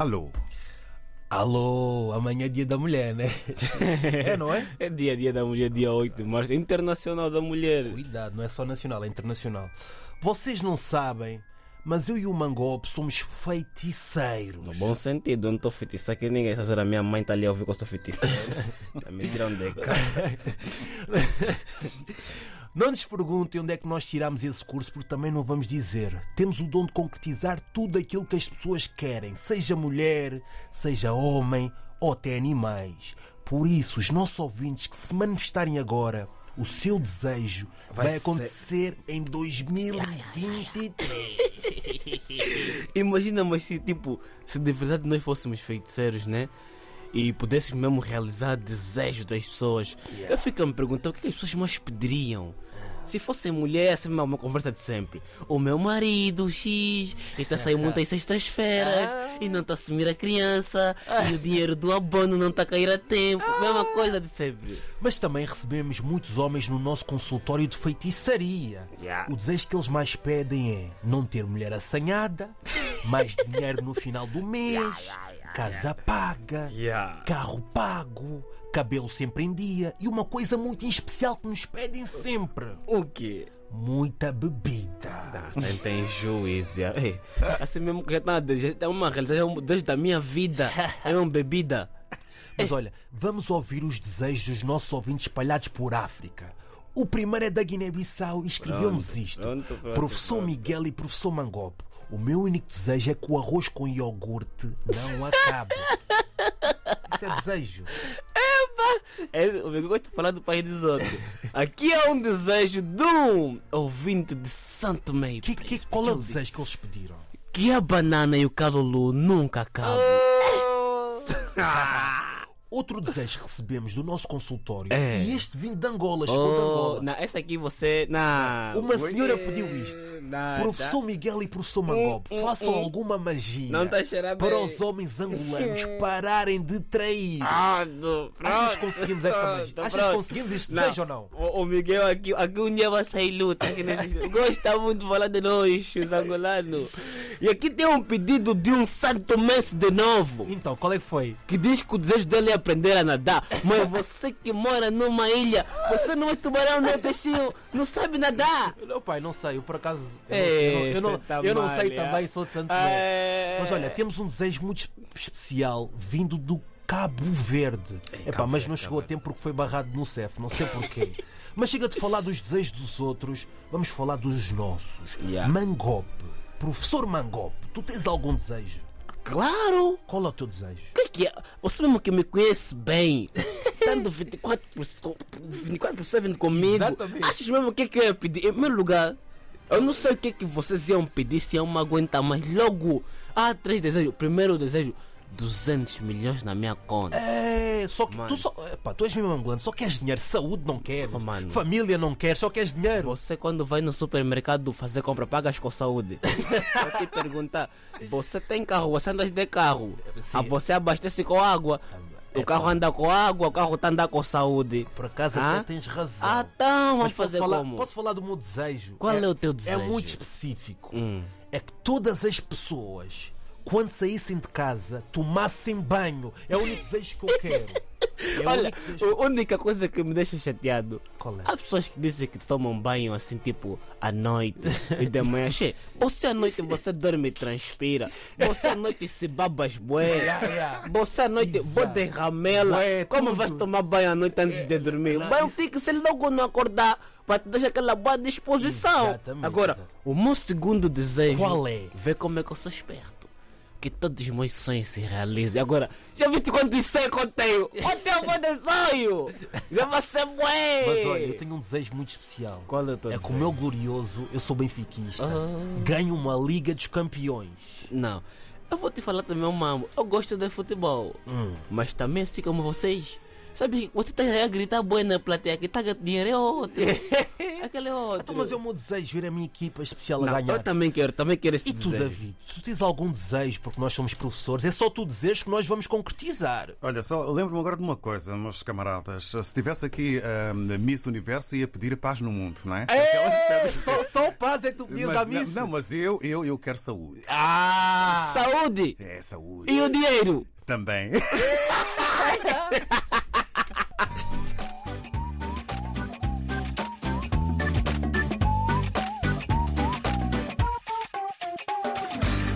Alô? Alô, amanhã é dia da mulher, né? é, não é? É dia a dia da mulher, dia 8 de março, Internacional da Mulher. Cuidado, não é só nacional, é internacional. Vocês não sabem, mas eu e o Mangope somos feiticeiros. No bom sentido, eu não estou feitiçando aqui ninguém. Essa hora minha mãe está ali a ouvir que eu sou feiticeiro. Mentira onde é que Não nos perguntem onde é que nós tiramos esse curso, porque também não vamos dizer. Temos o dom de concretizar tudo aquilo que as pessoas querem, seja mulher, seja homem ou até animais. Por isso, os nossos ouvintes que se manifestarem agora, o seu desejo vai, Vai ser- acontecer em 2023. Imagina, mas se tipo, se de verdade nós fôssemos feiticeiros, né? E pudéssemos mesmo realizar desejos das pessoas. Eu fico a me perguntar o que, é as pessoas mais pediriam. Se fosse mulher, essa é uma conversa de sempre. O meu marido, X, e está a sair muito às sextas-feiras, e não está a assumir a criança, e o dinheiro do abono não está a cair a tempo. Mesma coisa de sempre. Mas também recebemos muitos homens no nosso consultório de feitiçaria. Yeah. O desejo que eles mais pedem é não ter mulher assanhada, mais dinheiro no final do mês, casa paga, Yeah. carro pago, cabelo sempre em dia e uma coisa muito especial que nos pedem sempre: O quê? muita bebida. Não, tem, tem juízo. Ei, assim mesmo que está é uma realização desde a minha vida. É uma bebida. Mas olha, vamos ouvir os desejos dos nossos ouvintes espalhados por África. O primeiro é da Guiné-Bissau e escreveu-nos isto. pronto, pronto, Professor pronto. Miguel e Professor Mangope. O meu único desejo é que o arroz com iogurte não acabe. Isso é desejo. É, eu gosto de falar do país dos outros. Aqui é um desejo de um ouvinte de Santo Meio. Que, que, qual é o desejo que eles pediram? Que a banana e o calulu nunca acabem. Outro desejo que recebemos do nosso consultório É. e este vindo de Angola, chegou de Oh, Angola. não, essa aqui você. Não. Uma senhora pediu isto. Não, Professor tá. Miguel e Professor Mangope, hum, façam hum. alguma magia Não tá para os homens angolanos pararem de trair. Pronto, Achas que conseguimos esta magia? Achas que conseguimos este desejo ou não? O, o Miguel aqui, aqui um dia vai sair luta. Aqui nesse... Gosta muito de falar de nós, os angolanos. E aqui tem um pedido de um santo mês de novo. Então, qual é que foi? Que diz que o desejo dele é aprender a nadar. Mas você que mora numa ilha, você não é tubarão, não é peixinho, não sabe nadar. Não, pai, não sei, eu por acaso. Eu É, não, eu não, cê tá eu não mal, sei é? também, sou de Santo É. Mas olha, temos um desejo muito es- especial vindo do Cabo Verde. Epá, Cabo mas não Cabo chegou a Verde. tempo porque foi barrado no CEF, não sei porquê. mas chega de falar dos desejos dos outros, vamos falar dos nossos. Yeah. Mangope, professor Mangope, tu tens algum desejo? Claro! Qual é o teu desejo? O que é que é? Você mesmo que me conhece bem, estando 24 por, 24 por 7 comigo, Exatamente. achas mesmo o que é que eu ia pedir? Em primeiro lugar, eu não sei o que é que vocês iam pedir se eu me aguentar, mas logo há três desejos. Primeiro desejo, 200 milhões na minha conta. É, só que tu só. Epá, tu és mesmo angolano, só queres dinheiro, saúde não queres, Oh, família não queres, só queres dinheiro. Você quando vai no supermercado fazer compra, pagas com saúde. Vou te perguntar, você tem carro, você anda de carro, Sim. ah, você abastece com água. O carro anda com água, o carro está andando com saúde. Por acaso Ah? até tens razão. Ah, então vamos fazer falar, como? posso falar do meu desejo? Qual é o teu desejo? É muito específico. Hum. É que todas as pessoas, quando saíssem de casa, tomassem banho. É o único desejo que eu quero. É Olha, a única coisa que me deixa chateado. É? Há pessoas que dizem que tomam banho assim, tipo, à noite e de manhã. Che, você à noite você dorme e transpira. Você à noite se babas bué. Yeah, yeah. Você à noite Exato. bode ramela. Bué, Como tudo. vais tomar banho à noite antes de dormir? O banho tem que ser logo não acordar para te deixar aquela boa disposição. Exatamente, Agora, o meu segundo desejo Qual é? Vê como é que eu sou esperto. Que todos os meus sonhos se realizem. Agora, já viste quantos sonhos que eu tenho? Eu tenho um monte de sonho! Já vai ser bué! Mas olha, eu tenho um desejo muito especial. Qual é o teu É que o desejo? meu glorioso, eu sou benfiquista, Ah. ganho uma Liga dos Campeões. Não. Eu vou te falar também, mamo. Eu gosto de futebol. Hum. Mas também, assim como vocês, Sabe, você está a gritar boa na plateia, que está a dinheiro é outro. Aquele é outro. Então, mas é o meu desejo ver a minha equipa especial Não, a ganhar. eu também quero, também quero esse E tu, desejo. David, tu tens algum desejo, porque nós somos professores, é só tu dizeres que nós vamos concretizar. Olha, só lembro-me agora de uma coisa, meus camaradas. Se tivesse aqui a Miss Universo, ia pedir paz no mundo, não é? Pedras- só, só o paz é que tu pedias Mas à não, missa. não, mas eu, eu, eu quero saúde. Ah! Saúde É, saúde. e o dinheiro. Também.